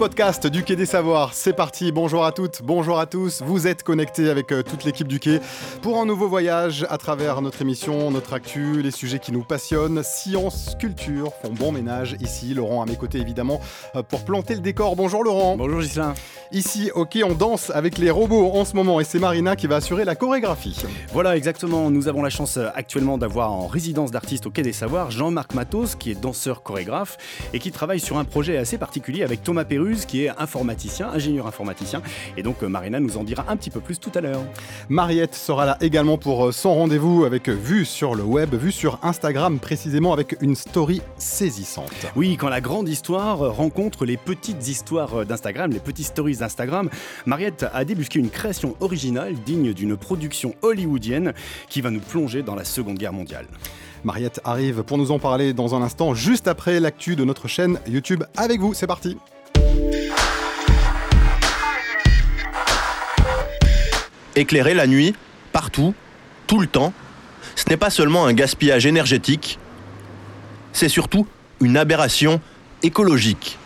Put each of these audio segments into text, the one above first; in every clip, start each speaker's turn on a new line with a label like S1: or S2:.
S1: podcast du Quai des Savoirs. C'est parti, bonjour à toutes, bonjour à tous. Vous êtes connectés avec euh, toute l'équipe du Quai pour un nouveau voyage à travers notre émission, notre actu, les sujets qui nous passionnent. Science, culture font bon ménage ici. Laurent à mes côtés évidemment euh, pour planter le décor. Bonjour Laurent.
S2: Bonjour Gislain.
S1: Ici, ok, on danse avec les robots en ce moment et c'est Marina qui va assurer la chorégraphie.
S2: Voilà, exactement. Nous avons la chance euh, actuellement d'avoir en résidence d'artiste au Quai des Savoirs Jean-Marc Matos, qui est danseur chorégraphe et qui travaille sur un projet assez particulier avec Thomas Perru qui est informaticien, ingénieur informaticien. Et donc euh, Marina nous en dira un petit peu plus tout à l'heure.
S1: Mariette sera là également pour euh, son rendez-vous avec euh, vue sur le web, vue sur Instagram précisément avec une story saisissante.
S2: Oui, quand la grande histoire rencontre les petites histoires d'Instagram, les petites stories d'Instagram, Mariette a débusqué une création originale digne d'une production hollywoodienne qui va nous plonger dans la Seconde Guerre mondiale.
S1: Mariette arrive pour nous en parler dans un instant, juste après l'actu de notre chaîne YouTube. Avec vous, c'est parti.
S3: Éclairer la nuit, partout, tout le temps, ce n'est pas seulement un gaspillage énergétique, c'est surtout une aberration écologique.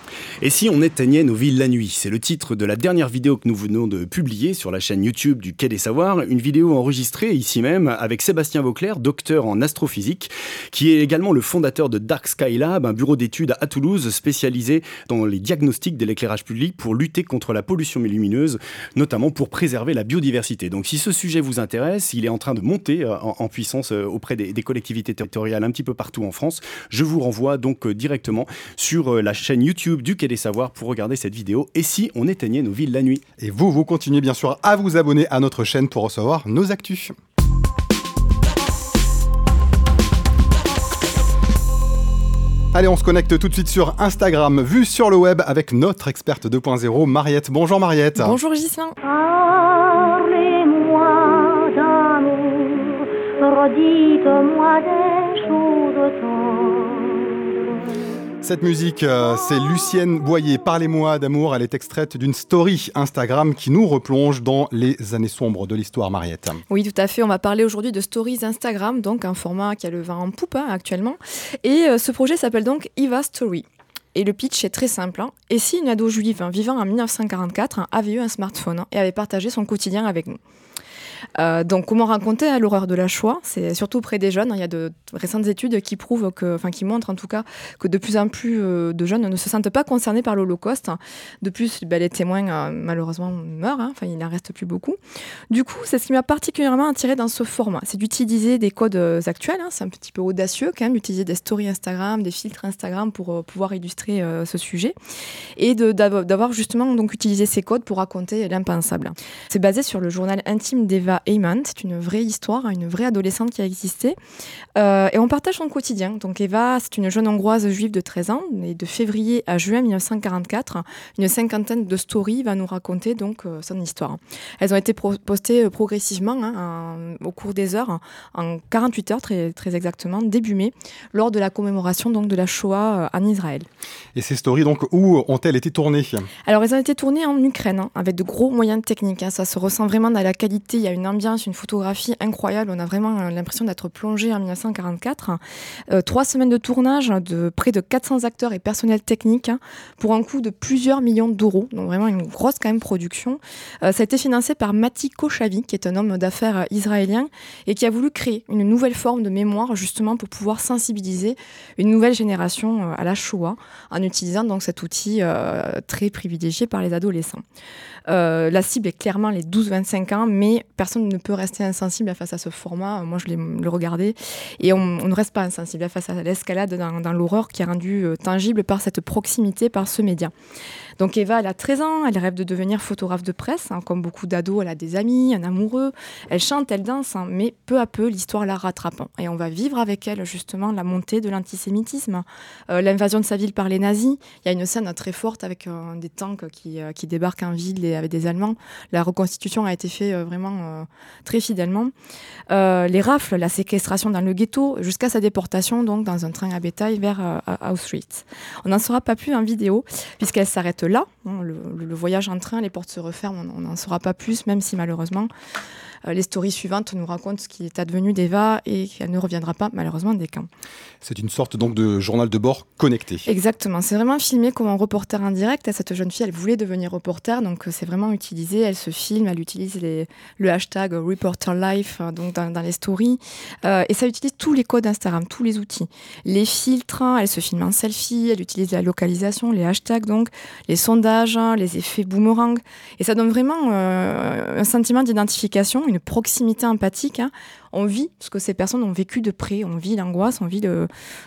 S2: Et si on éteignait nos villes la nuit? C'est le titre de la dernière vidéo que nous venons de publier sur la chaîne YouTube du Quai des Savoirs, une vidéo enregistrée ici même avec Sébastien Vauclair, docteur en astrophysique, qui est également le fondateur de Dark Sky Lab, un bureau d'études à Toulouse spécialisé dans les diagnostics de l'éclairage public pour lutter contre la pollution lumineuse, notamment pour préserver la biodiversité. Donc si ce sujet vous intéresse, il est en train de monter euh, en, puissance euh, auprès des, des collectivités territoriales un petit peu partout en France. Je vous renvoie donc euh, directement sur la chaîne YouTube du Quai des Savoirs pour regarder cette vidéo et si on éteignait nos villes la nuit.
S1: Et vous, vous continuez bien sûr à vous abonner à notre chaîne pour recevoir nos actus. Allez, on se connecte tout de suite sur Instagram, vue sur le web avec notre experte 2.0, Mariette. Bonjour Mariette.
S4: Bonjour Gislain.
S5: Parlez-moi d'amour, redites-moi des choses
S1: cette musique, euh, c'est Lucienne Boyer. Parlez-moi d'amour. Elle est extraite d'une story Instagram qui nous replonge dans les années sombres de l'histoire, Mariette.
S4: Oui, tout à fait. On va parler aujourd'hui de stories Instagram, donc un format qui a le vent en poupe hein, actuellement. Et euh, ce projet s'appelle donc Eva Story. Et le pitch est très simple. Hein. Et si une ado juive hein, vivant en 1944 avait eu un smartphone et avait partagé son quotidien avec nous? Euh, donc, comment raconter l'horreur de la Shoah? C'est surtout auprès des jeunes. Il y a de récentes études qui prouvent enfin, qui montrent en tout cas que de plus en plus euh, de jeunes ne se sentent pas concernés par l'Holocauste. De plus, ben, les témoins euh, malheureusement meurent. Hein. Il n'en reste plus beaucoup. Du coup, c'est ce qui m'a particulièrement attiré dans ce format, c'est d'utiliser des codes actuels. Hein. C'est un petit peu audacieux quand même d'utiliser des stories Instagram, des filtres Instagram pour pouvoir illustrer ce sujet et d'avoir justement donc utilisé ces codes pour raconter l'impensable. C'est basé sur le journal intime d'Eva Eva C'est une vraie histoire, une vraie adolescente qui a existé. Euh, et on partage son quotidien. Donc Eva, c'est une jeune hongroise juive de 13 ans. Et de février à juin 1944, une cinquantaine de stories va nous raconter donc euh, son histoire. Elles ont été postées euh, progressivement hein, au cours des heures, en 48 heures très, très exactement, début mai, lors de la commémoration donc de la Shoah en Israël.
S1: Et ces stories, donc, où ont-elles été tournées?
S4: Alors, elles ont été tournées en Ukraine, hein, avec de gros moyens techniques. Hein. Ça se ressent vraiment dans la qualité. Il y a une ambiance, une photographie incroyable. On a vraiment euh, l'impression d'être plongé en 1944. Euh, trois semaines de tournage de près de 400 acteurs et personnel technique hein, pour un coût de plusieurs millions d'euros. Donc vraiment une grosse quand même production. Euh, ça a été financé par Mati Kochavi, qui est un homme d'affaires israélien et qui a voulu créer une nouvelle forme de mémoire justement pour pouvoir sensibiliser une nouvelle génération à la Shoah en utilisant donc cet outil très privilégié par les adolescents. la cible est clairement les 12-25 ans, mais personne ne peut rester insensible face à ce format. Moi, je l'ai le regardé et on, ne reste pas insensible face à l'escalade dans, dans l'horreur qui est rendue euh, tangible par cette proximité, par ce média. Donc Eva, elle a 13 ans, elle rêve de devenir photographe de presse. Hein, comme beaucoup d'ados, elle a des amis, un amoureux. Elle chante, elle danse, hein, mais peu à peu, l'histoire la rattrape. Et on va vivre avec elle justement la montée de l'antisémitisme, euh, l'invasion de sa ville par les nazis. Il y a une scène très forte avec euh, des tanks qui, euh, débarquent en ville et avec des Allemands. La reconstitution a été faite vraiment très fidèlement. les rafles, la séquestration dans le ghetto, jusqu'à sa déportation donc dans un train à bétail vers Auschwitz. On n'en saura pas plus en vidéo puisqu'elle s'arrête là. Hein, le, voyage en train, les portes se referment, on n'en saura pas plus, même si malheureusement les stories suivantes nous racontent ce qui est advenu d'Eva et qu'elle ne reviendra pas malheureusement des camps.
S1: C'est une sorte donc de journal de bord connecté.
S4: Exactement, c'est vraiment filmé comme un reporter indirect. Cette jeune fille, elle voulait devenir reporter, donc c'est vraiment utilisé. Elle se filme, elle utilise le hashtag Reporter Life donc dans, les stories. et ça utilise tous les codes Instagram, tous les outils. Les filtres, elle se filme en selfie, elle utilise la localisation, les hashtags, donc les sondages, les effets boomerang. Et ça donne vraiment euh, un sentiment d'identification, une proximité empathique. Hein. On vit ce que ces personnes ont vécu de près, on vit l'angoisse, on vit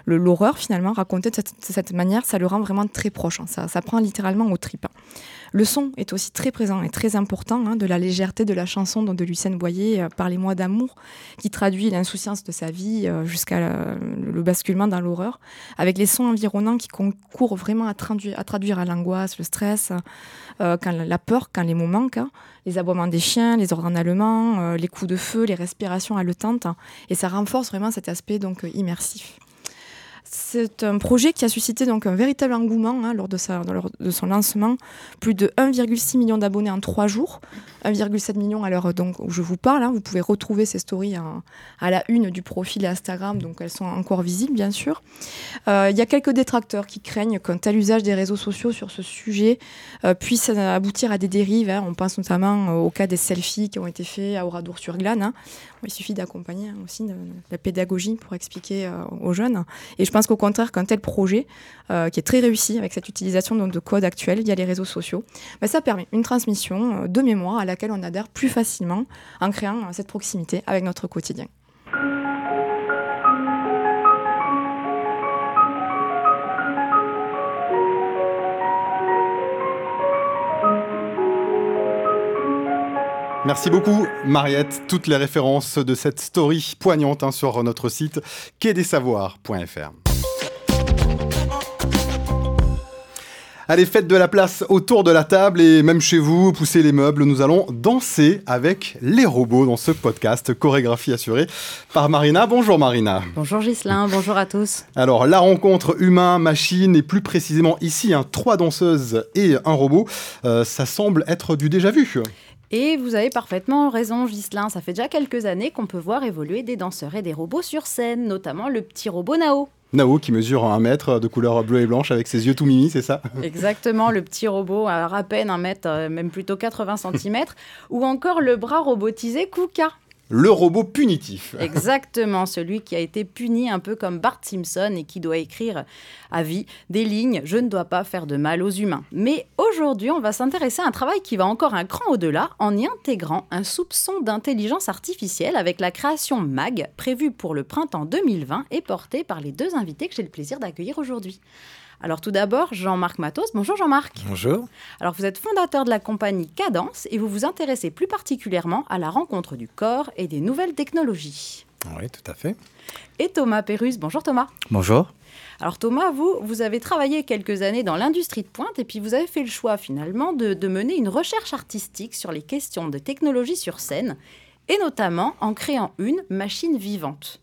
S4: l'horreur finalement. Raconter de cette, manière, ça le rend vraiment très proche. Hein. Ça, prend littéralement au trip. Hein. Le son est aussi très présent et très important, hein, de la légèreté de la chanson de Lucien Boyer, euh, par les mois d'amour, qui traduit l'insouciance de sa vie euh, jusqu'à le basculement dans l'horreur, avec les sons environnants qui concourent vraiment à traduire, à, l'angoisse, le stress, euh, quand la peur, quand les mots manquent, hein. les aboiements des chiens, les ordres en allemand, les coups de feu, les respirations haletantes, et ça renforce vraiment cet aspect donc immersif. C'est un projet qui a suscité donc un véritable engouement hein, lors, de de son lancement. Plus de 1,6 million d'abonnés en trois jours, 1,7 million à l'heure donc où je vous parle. Hein. Vous pouvez retrouver ces stories à la une du profil Instagram, donc elles sont encore visibles bien sûr. Euh, il y a quelques détracteurs qui craignent qu'un tel usage des réseaux sociaux sur ce sujet euh, puisse aboutir à des dérives. Hein. On pense notamment au cas des selfies qui ont été faits à Oradour-sur-Glane. Il suffit d'accompagner aussi la pédagogie pour expliquer euh, aux jeunes. Et je pense qu'au contraire, qu'un tel projet, euh, qui est très réussi avec cette utilisation de code actuel via les réseaux sociaux, bah, ça permet une transmission euh, de mémoire à laquelle on adhère plus facilement en créant cette proximité avec notre quotidien.
S1: Merci beaucoup, Mariette. Toutes les références de cette story poignante hein, sur notre site quai-des-savoirs.fr. Allez, faites de la place autour de la table et même chez vous, poussez les meubles. Nous allons danser avec les robots dans ce podcast, chorégraphie assurée par Marina. Bonjour Marina.
S6: Bonjour Gislain, bonjour à tous.
S1: Alors, la rencontre humain-machine et plus précisément ici, un trois danseuses et un robot, euh, ça semble être du déjà vu.
S6: Et vous avez parfaitement raison, Ghislain. Ça fait déjà quelques années qu'on peut voir évoluer des danseurs et des robots sur scène, notamment le petit robot Nao.
S1: Nao qui mesure un mètre de couleur bleue et blanche avec ses yeux tout mimi, c'est ça?
S6: Exactement, le petit robot à peine un mètre, euh, même plutôt 80 cm, ou encore le bras robotisé Kuka
S1: le robot punitif.
S6: Exactement, celui qui a été puni un peu comme Bart Simpson et qui doit écrire à vie des lignes Je ne dois pas faire de mal aux humains. Mais aujourd'hui, on va s'intéresser à un travail qui va encore un cran au-delà en y intégrant un soupçon d'intelligence artificielle avec la création MAG prévue pour le printemps 2020 et portée par les deux invités que j'ai le plaisir d'accueillir aujourd'hui. Alors tout d'abord, Jean-Marc Matos. Bonjour Jean-Marc.
S7: Bonjour.
S6: Alors vous êtes fondateur de la compagnie Cadence et vous vous intéressez plus particulièrement à la rencontre du corps et des nouvelles technologies.
S7: Oui, tout à fait.
S6: Et Thomas Pérus. Bonjour Thomas.
S7: Bonjour.
S6: Alors Thomas, vous, vous avez travaillé quelques années dans l'industrie de pointe et puis vous avez fait le choix finalement de, de mener une recherche artistique sur les questions de technologie sur scène et notamment en créant une machine vivante.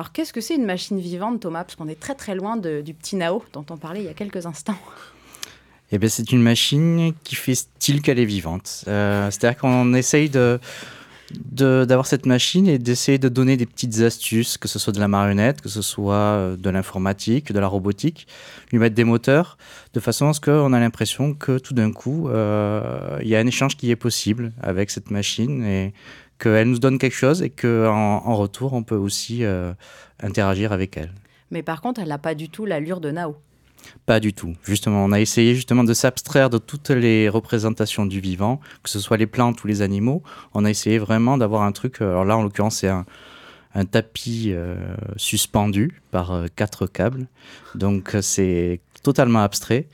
S6: Alors, qu'est-ce que c'est une machine vivante, Thomas? Parce qu'on est très très loin du petit Nao dont on parlait il y a quelques instants.
S7: Eh bien, c'est une machine qui fait style qu'elle est vivante. Euh, c'est-à-dire qu'on essaye d'avoir cette machine et d'essayer de donner des petites astuces, que ce soit de la marionnette, que ce soit euh, de l'informatique, de la robotique, lui mettre des moteurs, de façon à ce qu'on a l'impression que tout d'un coup, euh, il y a un échange qui est possible avec cette machine qu'elle nous donne quelque chose et qu'en en retour, on peut aussi euh, interagir avec elle.
S6: Mais par contre, elle n'a pas du tout l'allure de Nao.
S7: Pas du tout. Justement, on a essayé justement de s'abstraire de toutes les représentations du vivant, que ce soit les plantes ou les animaux. On a essayé vraiment d'avoir un truc. Euh, alors là, en l'occurrence, c'est un, tapis euh, suspendu par quatre câbles. Donc c'est totalement abstrait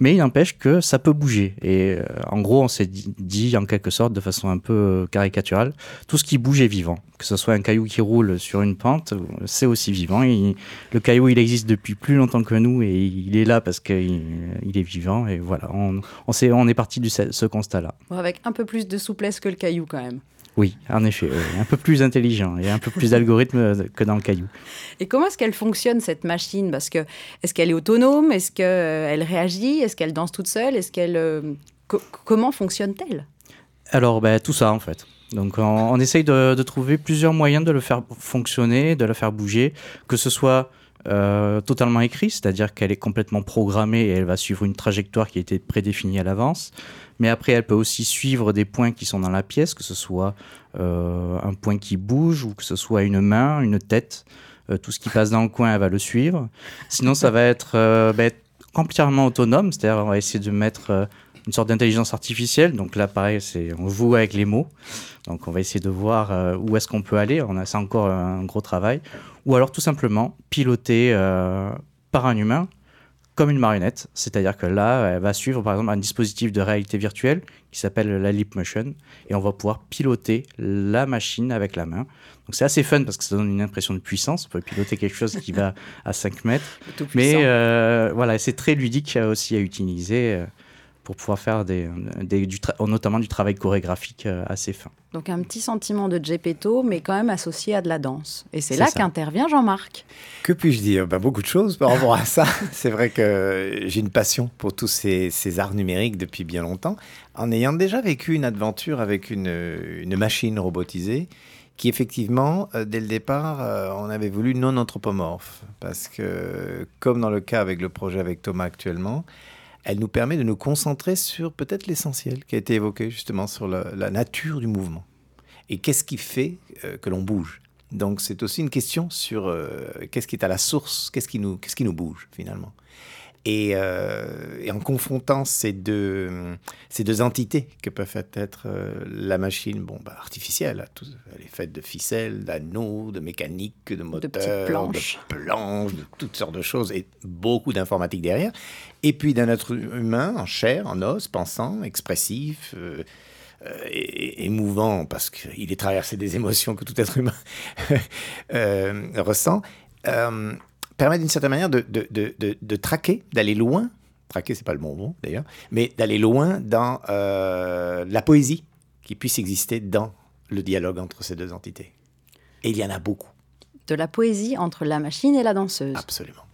S7: mais il n'empêche que ça peut bouger. Et euh, en gros, on s'est dit, en quelque sorte, de façon un peu euh, caricaturale, tout ce qui bouge est vivant. Que ce soit un caillou qui roule sur une pente, c'est aussi vivant. le caillou, il existe depuis plus longtemps que nous et il est là parce qu'il il est vivant. Et voilà, on, on, on est parti de ce constat-là.
S6: Avec un peu plus de souplesse que le caillou quand même.
S7: Oui, en effet, un peu plus intelligent et un peu plus d'algorithme que dans le caillou.
S6: Et comment est-ce qu'elle fonctionne cette machine? Parce que est-ce qu'elle est autonome? Est-ce qu'elle réagit? Est-ce qu'elle danse toute seule? Est-ce qu'elle euh, comment fonctionne-t-elle?
S7: Alors, ben, tout ça en fait. Donc on, on essaye de, de trouver plusieurs moyens de le faire fonctionner, de le faire bouger, que ce soit euh, totalement écrit, c'est-à-dire qu'elle est complètement programmée et elle va suivre une trajectoire qui a été prédéfinie à l'avance. Mais après, elle peut aussi suivre des points qui sont dans la pièce, que ce soit euh, un point qui bouge ou que ce soit une main, une tête. Euh, tout ce qui passe dans le coin, elle va le suivre. Sinon, ça va être euh, ben, entièrement autonome, c'est-à-dire on va essayer de mettre une sorte d'intelligence artificielle. Donc là, pareil, c'est on joue avec les mots. Donc on va essayer de voir euh, où est-ce qu'on peut aller. On a c'est encore un gros travail. Ou alors tout simplement piloter euh, par un humain comme une marionnette. C'est-à-dire que là, elle va suivre par exemple un dispositif de réalité virtuelle qui s'appelle la Leap Motion et on va pouvoir piloter la machine avec la main. Donc c'est assez fun parce que ça donne une impression de puissance. On peut piloter quelque chose qui va à 5 mètres. Mais euh, voilà, c'est très ludique aussi à utiliser pour pouvoir faire des, des- du tra- notamment du travail chorégraphique euh, assez fin.
S6: Donc un petit sentiment de Gepetto, mais quand même associé à de la danse. Et c'est là qu'intervient Jean-Marc.
S8: Que puis-je dire? Ben, Beaucoup de choses par rapport à ça. C'est vrai que j'ai une passion pour tous ces, ces arts numériques depuis bien longtemps, en ayant déjà vécu une aventure avec une, une machine robotisée qui effectivement, euh, dès le départ, euh, on avait voulu non anthropomorphe. Parce que, comme dans le cas avec le projet avec Thomas actuellement, elle nous permet de nous concentrer sur peut-être l'essentiel qui a été évoqué justement sur la, nature du mouvement. Et qu'est-ce qui fait euh, que l'on bouge? Donc c'est aussi une question sur euh, qu'est-ce qui est à la source, qu'est-ce qui qu'est-ce qui nous bouge finalement? Et, euh, et en confrontant ces deux, ces deux entités que peuvent être euh, la machine, bon, bah, artificielle, tout- elle est faite de ficelles, d'anneaux, de mécanique, de moteurs,
S6: planches.
S8: de planches, de toutes sortes de choses et beaucoup d'informatique derrière. Et puis d'un être humain en chair, en os, pensant, expressif, euh, euh, émouvant parce qu'il est traversé des émotions que tout être humain ressent, euh, permet d'une certaine manière de, de, de, de- de traquer, d'aller loin. Traquer, c'est pas le bon mot d'ailleurs, mais d'aller loin dans euh, la poésie qui puisse exister dans le dialogue entre ces deux entités. Et il y en a beaucoup.
S6: De la poésie entre la machine et la danseuse.
S8: Absolument.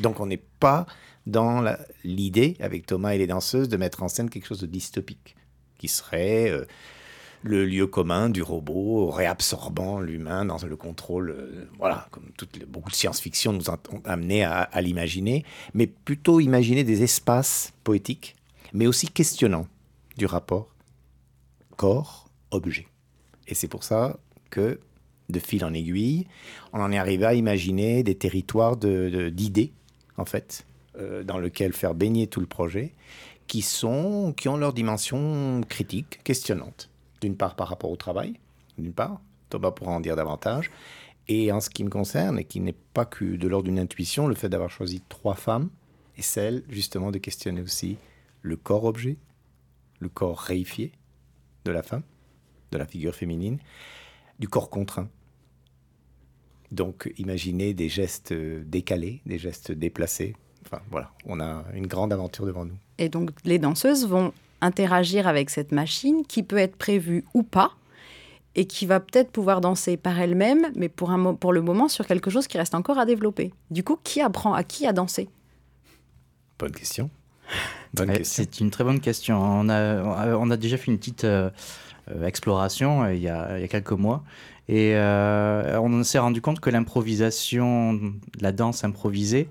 S8: Donc on n'est pas dans l'idée, avec Thomas et les danseuses, de mettre en scène quelque chose de dystopique, qui serait euh, le lieu commun du robot réabsorbant l'humain dans le contrôle, euh, voilà, comme beaucoup de science-fiction nous ont amené à, l'imaginer, mais plutôt imaginer des espaces poétiques, mais aussi questionnants du rapport corps-objet. Et c'est pour ça que, de fil en aiguille, on en est arrivé à imaginer des territoires d'idées, en fait, euh, dans lesquels faire baigner tout le projet, qui, sont, qui ont leur dimension critique, questionnante. D'une part par rapport au travail, d'une part, Thomas pourra en dire davantage, et en ce qui me concerne, et qui n'est pas que de l'ordre d'une intuition, le fait d'avoir choisi trois femmes, et celle justement de questionner aussi le corps-objet, le corps réifié de la femme, de la figure féminine, du corps contraint. Donc, imaginez des gestes euh, décalés, des gestes déplacés. Enfin, voilà, on a une grande aventure devant nous.
S6: Et donc les danseuses vont interagir avec cette machine qui peut être prévue ou pas et qui va peut-être pouvoir danser par elle-même, mais pour, un pour le moment sur quelque chose qui reste encore à développer. Du coup, qui apprend à qui à danser?
S8: Bonne question. Bonne
S7: Ouais,
S8: question.
S7: C'est une très bonne question. On a, on a déjà fait une petite euh, euh, exploration euh, il, y a, il y a quelques mois et euh, on s'est rendu compte que l'improvisation, la danse improvisée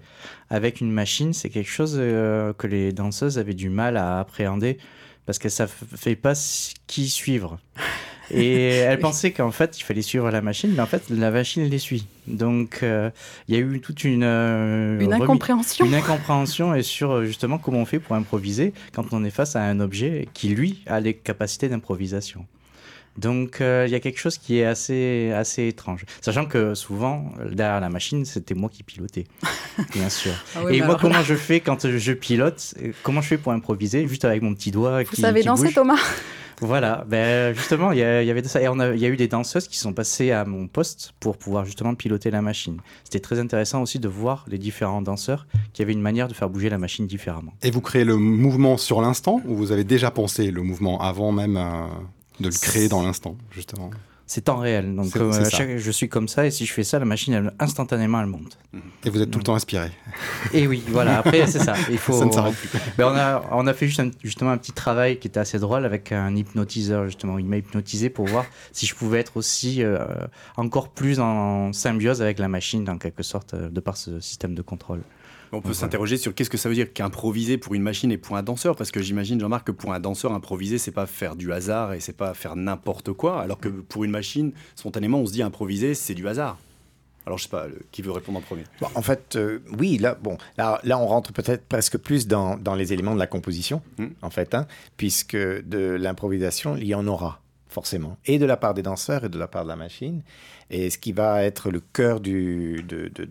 S7: avec une machine, c'est quelque chose euh, que les danseuses avaient du mal à appréhender parce qu'elles ne savaient pas qui suivre. Et elles pensaient qu'en fait, il fallait suivre la machine, mais en fait, la machine les suit. Donc, euh, il y a eu toute une...
S6: Une incompréhension
S7: une incompréhension et sur justement comment on fait pour improviser quand on est face à un objet qui, lui, a les capacités d'improvisation. Donc, euh, il y a quelque chose qui est assez, assez étrange. Sachant que souvent, derrière la machine, c'était moi qui pilotais, bien sûr.
S6: Ah oui,
S7: et
S6: mais
S7: moi, comment
S6: là,
S7: je fais quand je pilote? Comment je fais pour improviser? Juste avec mon petit doigt
S6: Vous
S7: qui,
S6: savez
S7: qui
S6: danser,
S7: bouge.
S6: Thomas?
S7: Voilà, ben justement, il y, avait de ça. Et on a- il y a eu des danseuses qui sont passées à mon poste pour pouvoir justement piloter la machine. C'était très intéressant aussi de voir les différents danseurs qui avaient une manière de faire bouger la machine différemment.
S1: Et vous créez le mouvement sur l'instant ou vous avez déjà pensé le mouvement avant même euh, de le créer dans l'instant, justement
S7: c'est temps réel. Donc euh, à chaque- je suis comme ça et si je fais ça, la machine elle, instantanément elle monte.
S1: Et vous êtes tout le temps inspiré.
S7: Et oui, voilà. Après c'est ça. Il faut.
S1: Ça ne s'arrête plus.
S7: Ben, on a on a fait juste un- justement un petit travail qui était assez drôle avec un hypnotiseur justement. Il m'a hypnotisé pour voir si je pouvais être aussi euh, encore plus en symbiose avec la machine en quelque sorte euh, de par ce système de contrôle.
S2: On peut s'interroger sur qu'est-ce que ça veut dire qu'improviser pour une machine et pour un danseur, parce que j'imagine, Jean-Marc, que pour un danseur, improviser, c'est pas faire du hasard et c'est pas faire n'importe quoi, alors que pour une machine, spontanément, on se dit improviser, c'est du hasard. Alors je sais pas, le- qui veut répondre en premier?
S8: Bon, en fait, euh, oui, là, bon, là, là, on rentre peut-être presque plus dans, dans les éléments de la composition,
S2: Hmm.
S8: en fait, hein, puisque de l'improvisation, il y en aura, forcément, et de la part des danseurs et de la part de la machine. Et ce qui va être le cœur de,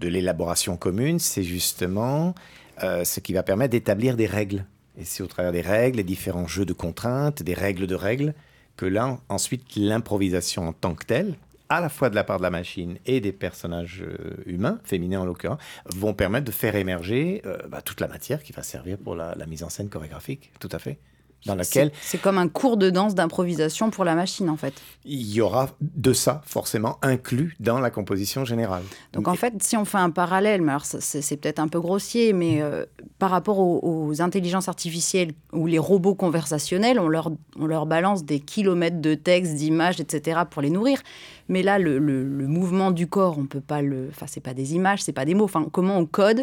S8: l'élaboration commune, c'est justement euh, ce qui va permettre d'établir des règles. Et c'est au travers des règles, les différents jeux de contraintes, des règles de règles, que là, ensuite, l'improvisation en tant que telle, à la fois de la part de la machine et des personnages euh, humains, féminins en l'occurrence, vont permettre de faire émerger euh, bah, toute la matière qui va servir pour la mise en scène chorégraphique, tout à fait. Dans laquelle
S6: C'est comme un cours de danse d'improvisation pour la machine, en fait.
S8: il y aura de ça forcément inclus dans la composition générale.
S6: Donc en fait, si on fait un parallèle, mais alors c'est c'est peut-être un peu grossier, mais euh, par rapport aux, aux intelligences artificielles ou les robots conversationnels, on leur, on leur balance des kilomètres de textes, d'images, etc. pour les nourrir. Mais là, le, le- le mouvement du corps, on peut pas le. Enfin, c'est pas des images, c'est pas des mots. Enfin, comment on code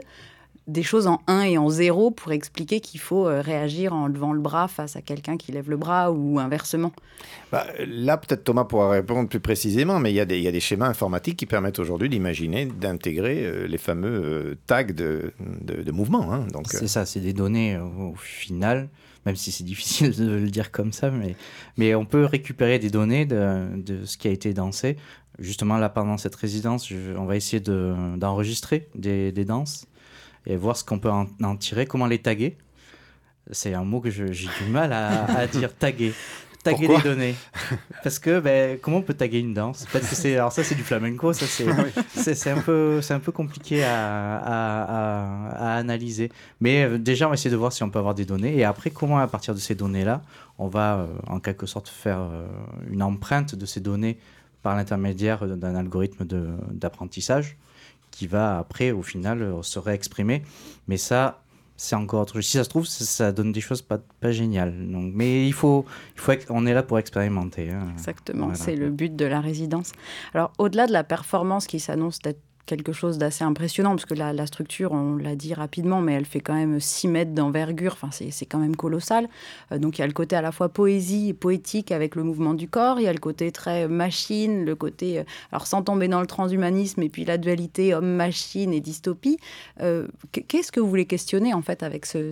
S6: des choses en 1 et en 0 pour expliquer qu'il faut euh, réagir en levant le bras face à quelqu'un qui lève le bras ou inversement.
S8: Bah, là, peut-être Thomas pourra répondre plus précisément, mais il y, a des- il y a des schémas informatiques qui permettent aujourd'hui d'imaginer, d'intégrer euh, les fameux euh, tags de, de, de mouvement. hein. Donc,
S7: C'est ça, c'est des données au final, même si c'est difficile de le dire comme ça, mais, mais on peut récupérer des données de, de ce qui a été dansé. Justement, là, pendant cette résidence, je- on va essayer de- d'enregistrer des, des danses et voir ce qu'on peut en, en tirer, comment les taguer. C'est un mot que j'ai du mal à, à dire, taguer. Taguer
S1: Pourquoi
S7: des données. Parce que, ben, comment on peut taguer une danse? Peut-être que c'est... Alors ça, c'est du flamenco, ça, c'est... Un, peu, c'est un peu compliqué à, à- à- à analyser. Mais euh, déjà, on va essayer de voir si on peut avoir des données. Et après, comment, à partir de ces données-là, on va euh, en quelque sorte faire euh, une empreinte de ces données par l'intermédiaire d'un algorithme d'apprentissage qui va après, au final, euh, se réexprimer. Mais ça, c'est encore autre chose. Si ça se trouve, ça, ça donne des choses pas, pas géniales. Donc, mais il faut, il faut, on est là pour expérimenter. hein.
S6: Exactement,
S7: Voilà.
S6: c'est le but de la résidence. Alors, au-delà de la performance qui s'annonce d'être quelque chose d'assez impressionnant, parce que la, structure, on l'a dit rapidement, mais elle fait quand même 6 mètres d'envergure, enfin, c'est quand même colossal. Euh, donc, il y a le côté à la fois poésie et poétique avec le mouvement du corps, il y a le côté très machine, le côté, euh, alors sans tomber dans le transhumanisme, et puis la dualité homme-machine et dystopie. Euh, qu- Qu'est-ce que vous voulez questionner, en fait, avec ce,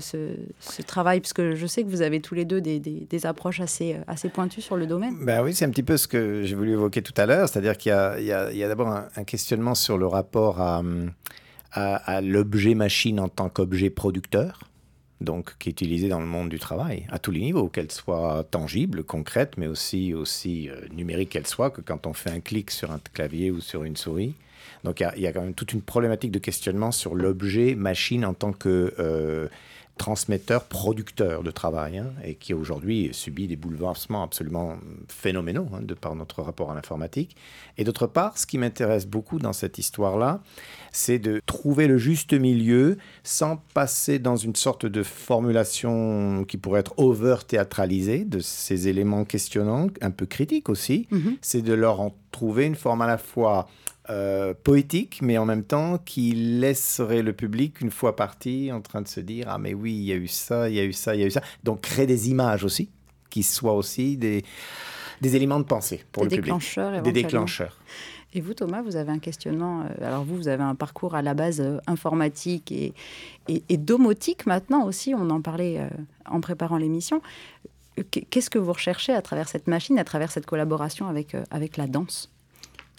S6: travail? Parce que je sais que vous avez tous les deux des, approches assez, assez pointues sur le domaine.
S8: Ben oui, c'est un petit peu ce que j'ai voulu évoquer tout à l'heure, c'est-à-dire qu'il y a, a- a d'abord un, un questionnement sur le rapport hum, à, l'objet machine en tant qu'objet producteur, donc qui est utilisé dans le monde du travail, à tous les niveaux, qu'elle soit tangible, concrète, mais aussi, aussi euh, numérique qu'elle soit, que quand on fait un clic sur un clavier ou sur une souris. Donc il y a, il y a quand même toute une problématique de questionnement sur l'objet machine en tant que... euh, transmetteur, producteur de travail, hein, et qui aujourd'hui subit des bouleversements absolument phénoménaux hein, de par notre rapport à l'informatique. Et d'autre part, ce qui m'intéresse beaucoup dans cette histoire-là, c'est de trouver le juste milieu sans passer dans une sorte de formulation qui pourrait être over-théâtralisée de ces éléments questionnants, un peu critiques aussi.
S6: Mhm.
S8: C'est de leur en trouver une forme à la fois euh, poétique, mais en même temps qui laisserait le public, une fois parti, en train de se dire Ah, mais oui, il y a eu ça, il y a eu ça, il y a eu ça. Donc, créer des images aussi, qui soient aussi des, des éléments de pensée pour
S6: Des
S8: le public.
S6: déclencheurs,
S8: Des
S6: éventuellement.
S8: déclencheurs.
S6: Et vous, Thomas, vous avez un questionnement. euh, alors, vous, vous avez un parcours à la base euh, informatique et, et, et domotique maintenant aussi. On en parlait euh, en préparant l'émission. Qu- Qu'est-ce que vous recherchez à travers cette machine, à travers cette collaboration avec, euh, avec la danse?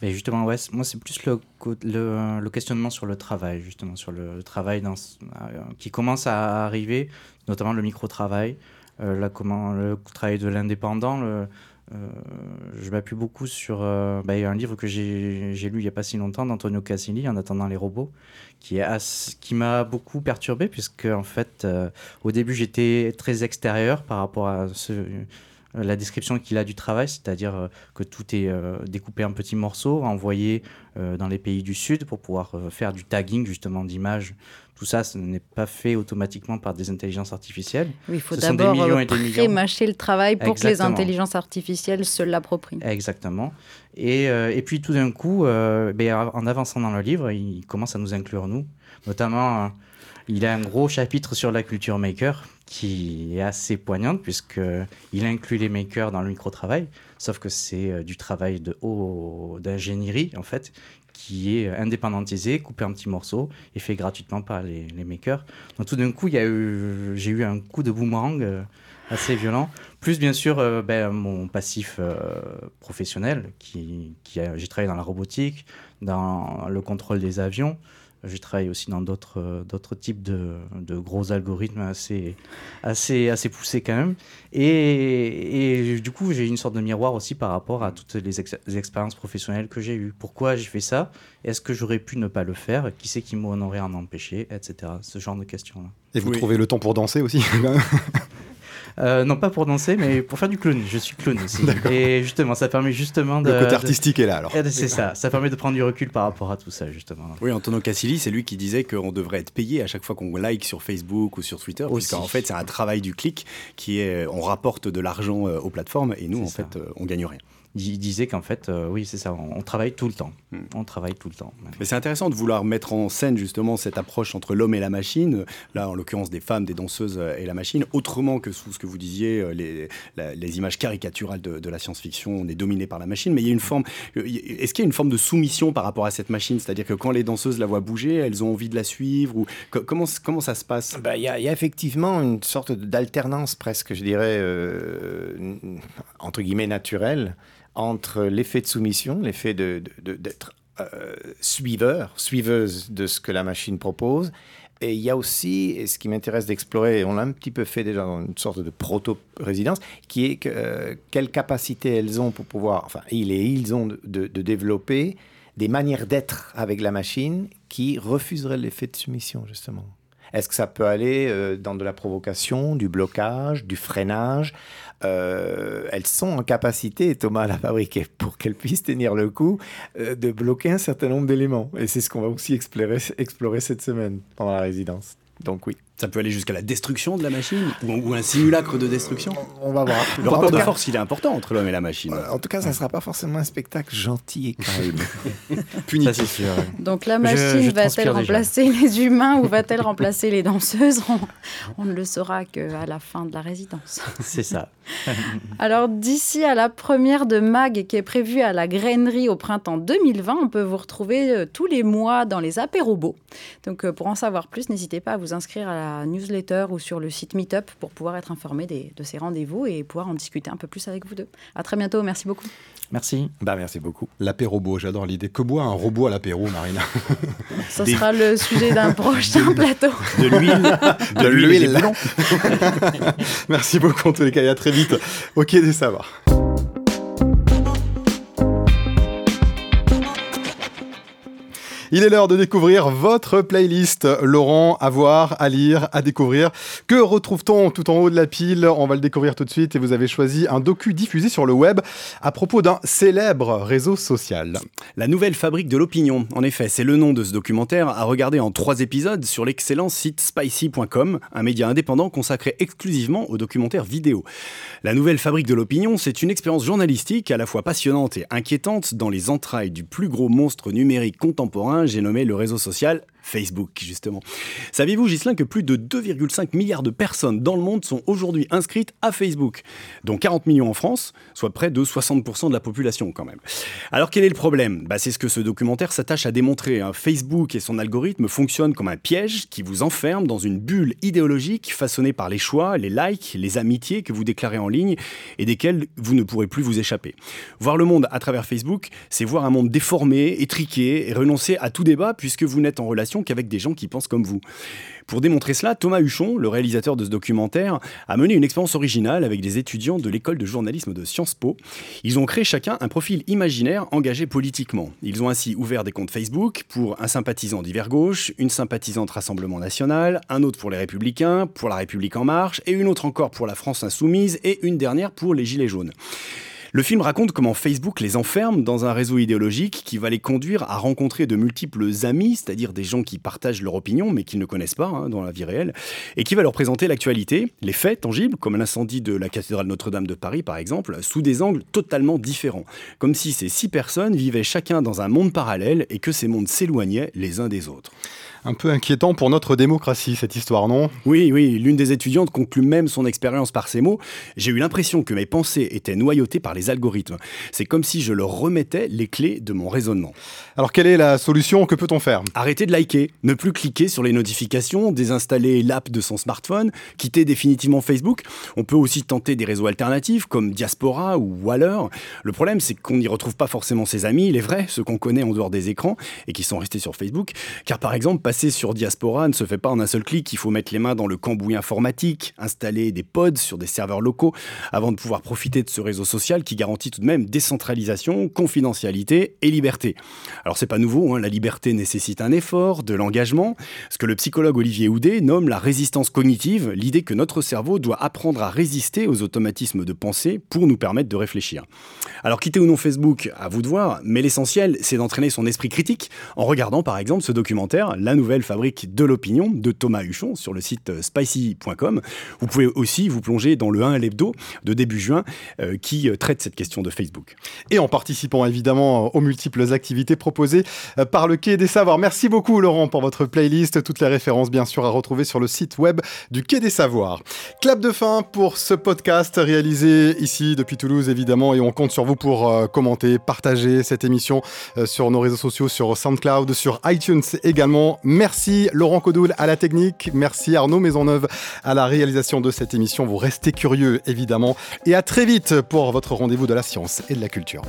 S7: Mais justement, ouais, moi, c'est plus le, le, questionnement sur le travail, justement, sur le, travail euh, qui commence à arriver, notamment le micro-travail, euh, le travail de l'indépendant. euh, je m'appuie beaucoup sur bah, un livre que j'ai lu il n'y a pas si longtemps d'Antonio Casilli, En attendant les robots, qui, qui m'a beaucoup perturbé, puisque en fait, au début, j'étais très extérieur par rapport à ce la description qu'il a du travail, c'est-à-dire euh, que tout est euh, découpé en petits morceaux, envoyé dans les pays du Sud pour pouvoir faire du tagging justement d'images. Tout ça, ce n'est pas fait automatiquement par des intelligences artificielles.
S6: Oui, il faut d'abord euh, pré-mâcher le travail pour que les intelligences artificielles se l'approprient.
S7: Exactement. Et, euh, et puis tout d'un coup, euh, ben, en avançant dans le livre, il commence à nous inclure nous. Notamment, euh, il a un gros chapitre sur la culture maker qui est assez poignante puisque il inclut les makers dans le micro-travail, sauf que c'est euh, du travail de haut d'ingénierie en fait qui est indépendantisé, coupé en petits morceaux et fait gratuitement par les, makers. Donc tout d'un coup, j'ai eu un coup de boomerang euh, assez violent. Plus bien sûr euh, ben, mon passif professionnel, qui, qui j'ai travaillé dans la robotique, dans le contrôle des avions. J'ai travaillé aussi dans d'autres euh, d'autres types de, de gros algorithmes assez, assez, assez poussés quand même. Et, et du coup, j'ai une sorte de miroir aussi par rapport à toutes les, ex- les expériences professionnelles que j'ai eues. Pourquoi j'ai fait ça? Est-ce que j'aurais pu ne pas le faire? Qui c'est qui m'en aurait en empêché Etc. Ce genre de questions-là.
S1: Et vous
S2: Oui.
S1: trouvez le temps pour danser aussi
S7: Euh, non, pas pour danser, mais pour faire du clown. Je suis clown aussi. Et justement, ça permet justement de.
S1: Le côté
S7: de-
S1: artistique est là alors.
S7: Eh, C'est ça, ça permet de prendre du recul par rapport à tout ça, justement.
S2: Oui, Antonio Casilli, c'est lui qui disait qu'on devrait être payé à chaque fois qu'on like sur Facebook ou sur Twitter,
S7: Aussi.
S2: puisqu'en fait, c'est un travail du clic qui est, on rapporte de l'argent euh, aux plateformes et nous, en
S7: ça.
S2: fait, euh, on gagne rien.
S7: Il disait qu'en fait, euh, oui, c'est ça, on, on travaille tout le temps.
S2: Hmm.
S7: On travaille tout le temps.
S2: Mais c'est intéressant de vouloir mettre en scène justement cette approche entre l'homme et la machine, là en l'occurrence des femmes, des danseuses euh, et la machine, autrement que sous ce que vous disiez, euh, les, la- les images caricaturales de, de la science-fiction, on est dominé par la machine, mais il y a une forme, y- est-ce qu'il y a une forme de soumission par rapport à cette machine? C'est-à-dire que quand les danseuses la voient bouger, elles ont envie de la suivre ou co- comment, comment ça se passe?
S8: Bah, Il y, a- il y a effectivement une sorte d'alternance presque, je dirais, euh, entre guillemets naturelle, entre l'effet de soumission, l'effet de- de- de- d'être euh, suiveur, suiveuse de ce que la machine propose. Et il y a aussi, et ce qui m'intéresse d'explorer, on l'a un petit peu fait déjà dans une sorte de proto-résidence, qui est euh, quelle capacité elles ont pour pouvoir, enfin, il et ils ont de développer des manières d'être avec la machine qui refuseraient l'effet de soumission, justement. Est-ce que ça peut aller euh, dans de la provocation, du blocage, du freinage? Euh, Elles sont en capacité, Thomas l'a fabriqué, pour qu'elles puissent tenir le coup, euh, de bloquer un certain nombre d'éléments. Et c'est ce qu'on va aussi explorer cette semaine pendant la résidence. Donc oui,
S2: Ça peut aller jusqu'à la destruction de la machine ou, ou un simulacre de destruction
S8: on va voir.
S2: Le rapport de
S8: cas-
S2: force, il est important entre l'homme et la machine.
S8: En tout cas, ça ne sera pas forcément un spectacle gentil et calme.
S7: Ça, c'est sûr. ouais.
S6: Donc la machine va-t-elle remplacer les humains ou va-t-elle remplacer les danseuses? On, on ne le saura qu'à la fin de la résidence.
S7: C'est ça.
S6: Alors d'ici à la première de Mag qui est prévue à la grainerie au printemps 2020, on peut vous retrouver euh, tous les mois dans les apérobos. Donc euh, pour en savoir plus, n'hésitez pas à vous inscrire à la newsletter ou sur le site Meetup pour pouvoir être informé des- de ces rendez-vous et pouvoir en discuter un peu plus avec vous deux. À très bientôt, merci beaucoup.
S7: Merci.
S8: bah, merci beaucoup.
S1: L'apérobo, j'adore l'idée. Que boit un robot à l'apéro, Marina
S6: Ce
S2: Des-
S6: sera le sujet d'un prochain plateau.
S2: De l'huile, de l'huile.
S1: Merci beaucoup en tous les cas et à très vite. Ok des savoirs. Il est l'heure de découvrir votre playlist. Laurent, à voir, à lire, à découvrir. Que retrouve-t-on tout en haut de la pile? On va le découvrir tout de suite et vous avez choisi un docu diffusé sur le web à propos d'un célèbre réseau social.
S2: La nouvelle fabrique de l'opinion. En effet, c'est le nom de ce documentaire à regarder en trois épisodes sur l'excellent site spicy.com, un média indépendant consacré exclusivement aux documentaires vidéo. La nouvelle fabrique de l'opinion, c'est une expérience journalistique à la fois passionnante et inquiétante dans les entrailles du plus gros monstre numérique contemporain, j'ai nommé le réseau social Facebook, justement. Saviez-vous, Gislain, que plus de 2,5 milliards de personnes dans le monde sont aujourd'hui inscrites à Facebook, dont 40 millions en France, soit près de 60% de la population quand même. Alors quel est le problème? Bah, C'est ce que ce documentaire s'attache à démontrer. hein. Facebook et son algorithme fonctionnent comme un piège qui vous enferme dans une bulle idéologique façonnée par les choix, les likes, les amitiés que vous déclarez en ligne et desquelles vous ne pourrez plus vous échapper. Voir le monde à travers Facebook, c'est voir un monde déformé, étriqué et renoncer à tout débat puisque vous n'êtes en relation qu'avec des gens qui pensent comme vous. Pour démontrer cela, Thomas Huchon, le réalisateur de ce documentaire, a mené une expérience originale avec des étudiants de l'école de journalisme de Sciences Po. Ils ont créé chacun un profil imaginaire engagé politiquement. Ils ont ainsi ouvert des comptes Facebook pour un sympathisant d'hiver gauche, une sympathisante Rassemblement national, un autre pour les Républicains, pour la République en marche, et une autre encore pour la France insoumise, et une dernière pour les Gilets jaunes. Le film raconte comment Facebook les enferme dans un réseau idéologique qui va les conduire à rencontrer de multiples amis, c'est-à-dire des gens qui partagent leur opinion mais qu'ils ne connaissent pas hein, dans la vie réelle, et qui va leur présenter l'actualité, les faits tangibles, comme l'incendie de la cathédrale Notre-Dame de Paris par exemple, sous des angles totalement différents, comme si ces six personnes vivaient chacun dans un monde parallèle et que ces mondes s'éloignaient les uns des autres.
S1: Un peu inquiétant pour notre démocratie, cette histoire, non?
S2: Oui, oui, l'une des étudiantes conclut même son expérience par ces mots. J'ai eu l'impression que mes pensées étaient noyautées par les algorithmes. C'est comme si je leur remettais les clés de mon raisonnement.
S1: Alors quelle est la solution? Que peut-on faire?
S2: Arrêter de liker, ne plus cliquer sur les notifications, désinstaller l'app de son smartphone, quitter définitivement Facebook. On peut aussi tenter des réseaux alternatifs comme Diaspora ou Waller. Le problème, c'est qu'on n'y retrouve pas forcément ses amis, les vrais, ceux qu'on connaît en dehors des écrans et qui sont restés sur Facebook. Car par exemple, passer sur Diaspora ne se fait pas en un seul clic. Il faut mettre les mains dans le cambouis informatique, installer des pods sur des serveurs locaux avant de pouvoir profiter de ce réseau social qui garantit tout de même décentralisation, confidentialité et liberté. Alors c'est pas nouveau, hein, la liberté nécessite un effort, de l'engagement, ce que le psychologue Olivier Houdet nomme la résistance cognitive, l'idée que notre cerveau doit apprendre à résister aux automatismes de pensée pour nous permettre de réfléchir. Alors quitter ou non Facebook, à vous de voir, mais l'essentiel c'est d'entraîner son esprit critique en regardant par exemple ce documentaire, nouvelle fabrique de l'opinion de Thomas Huchon sur le site euh, spicy.com. Vous pouvez aussi vous plonger dans le 1 l'hebdo de début juin euh, qui euh, traite cette question de Facebook.
S1: Et en participant évidemment aux multiples activités proposées par le Quai des Savoirs. Merci beaucoup Laurent pour votre playlist. Toutes les références bien sûr à retrouver sur le site web du Quai des Savoirs. Clap de fin pour ce podcast réalisé ici depuis Toulouse évidemment et on compte sur vous pour commenter, partager cette émission sur nos réseaux sociaux, sur SoundCloud, sur iTunes également. Merci Laurent Codoul à la technique. Merci Arnaud Maisonneuve à la réalisation de cette émission. Vous restez curieux évidemment. Et à très vite pour votre rendez-vous de la science et de la culture.